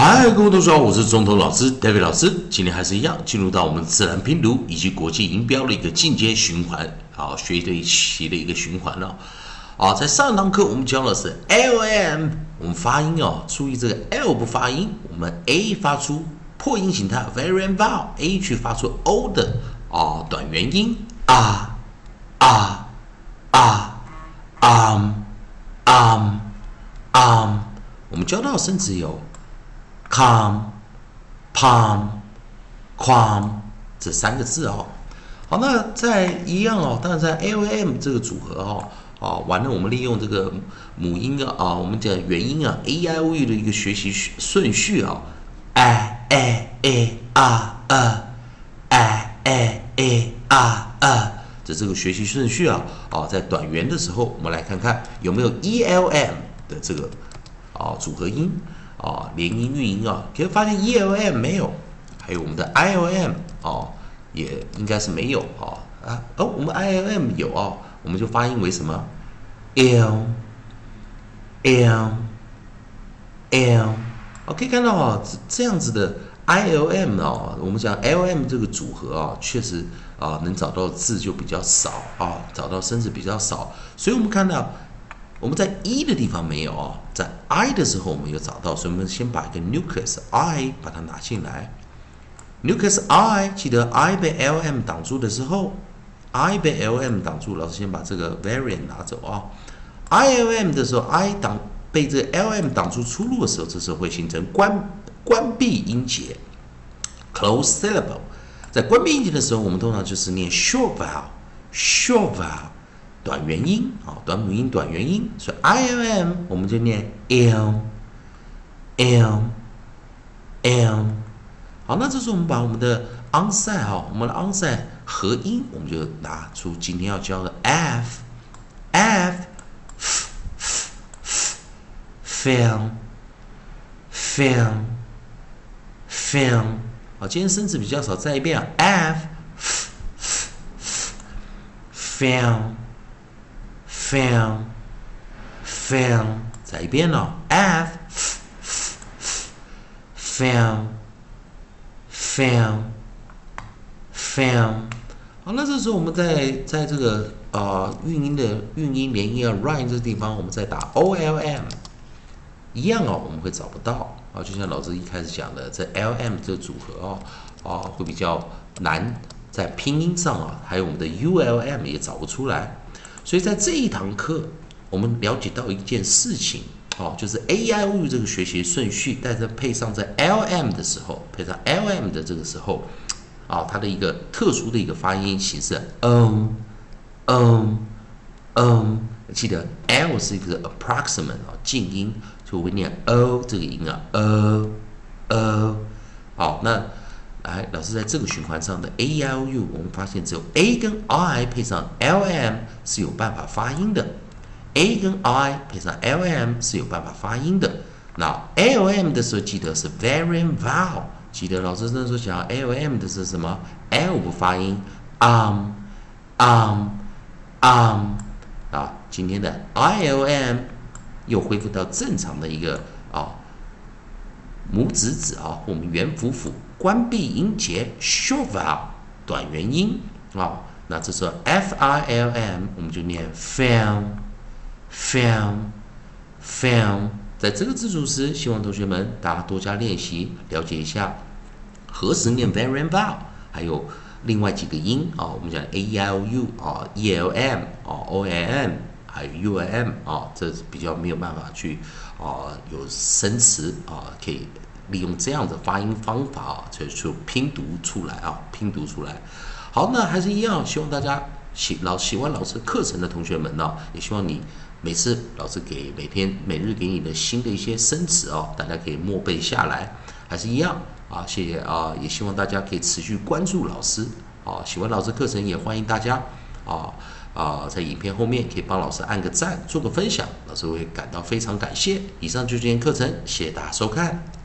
嗨，各位同学好，我是中头老师 David 老师。今天还是一样，进入到我们自然拼读以及国际音标的一个进阶循环，好学的一期的一个循环了。啊，在上堂课我们教的是 L M，我们发音哦，注意这个 L 不发音，我们 A 发出破音形态 very and vowel，A 去发出 O 的啊短元音啊啊啊 um um um，我们教到甚至有。Come, palm, quam 这三个字哦。好，那在一样哦，当然在 L M 这个组合哦，啊，完了我们利用这个母音啊啊，我们讲元音啊 A I O U 的一个学习顺序啊，I A A R A I A A R A 这这个学习顺序啊，啊，在短元的时候，我们来看看有没有 E L M 的这个啊组合音。啊，连音韵音啊，可以发现 E L M 没有，还有我们的 I L M 哦，也应该是没有啊啊哦，我们 I L M 有啊，我们就发音为什么 L L L，哦，可以看到啊，这这样子的 I L M 哦，我们讲 L M 这个组合啊，确实啊，能找到字就比较少啊，找到生字比较少，所以我们看到。我们在 e 的地方没有哦，在 i 的时候我们有找到，所以我们先把一个 nucleus i 把它拿进来。nucleus i 记得 i 被 l m 挡住的时候，i 被 l m 挡住，老师先把这个 variant 拿走啊。i l m 的时候，i 挡被这个 l m 挡住出路的时候，这时候会形成关关闭音节 close syllable。在关闭音节的时候，我们通常就是念 short vowel，short vowel。短元音啊，短母音短元音，所以 I M M 我们就念 M M M。好，那这时候我们把我们的 onside 哈，我们的 onside 合音，我们就拿出今天要教的 F F film film film。好，今天生词比较少，再一遍 F film。Film film 再一遍哦，f film film film 好，那这时候我们在在这个呃韵音的韵音连音啊 rhyme 这个地方，我们再打 o l m 一样哦，我们会找不到。啊，就像老师一开始讲的，这 l m 这个组合哦啊会比较难在拼音上啊，还有我们的 u l m 也找不出来。所以在这一堂课，我们了解到一件事情，哦，就是 A I O U 这个学习顺序，但是配上在 L M 的时候，配上 L M 的这个时候，啊，它的一个特殊的一个发音形式，嗯，嗯，嗯，记得 L 是一个 approximate 啊，静音，就会念 O 这个音啊，呃，呃，好，那。来，老师在这个循环上的 a l u，我们发现只有 a 跟 i 配上 l m 是有办法发音的，a 跟 i 配上 l m 是有办法发音的。那 l m 的时候记得是 variant vowel，记得老师那时候讲 l m 的是什么？l 不发音，um um um 啊，今天的 i l m 又恢复到正常的一个啊母子子啊，我们元辅辅。关闭音节，short vowel，短元音啊。那这时候 f i l m，我们就念 film，film，film。在这个字组时，希望同学们大家多加练习，了解一下何时念 very vowel，还有另外几个音啊。我们讲 a e i o u 啊，e l m 啊，o n m，还有 u m 啊，这比较没有办法去啊有生词啊可以。利用这样的发音方法啊，就去拼读出来啊，拼读出来。好，那还是一样，希望大家喜老喜欢老师课程的同学们呢，也希望你每次老师给每天每日给你的新的一些生词哦，大家可以默背下来。还是一样啊，谢谢啊，也希望大家可以持续关注老师啊，喜欢老师课程也欢迎大家啊啊，在影片后面可以帮老师按个赞，做个分享，老师会感到非常感谢。以上就是今天课程，谢谢大家收看。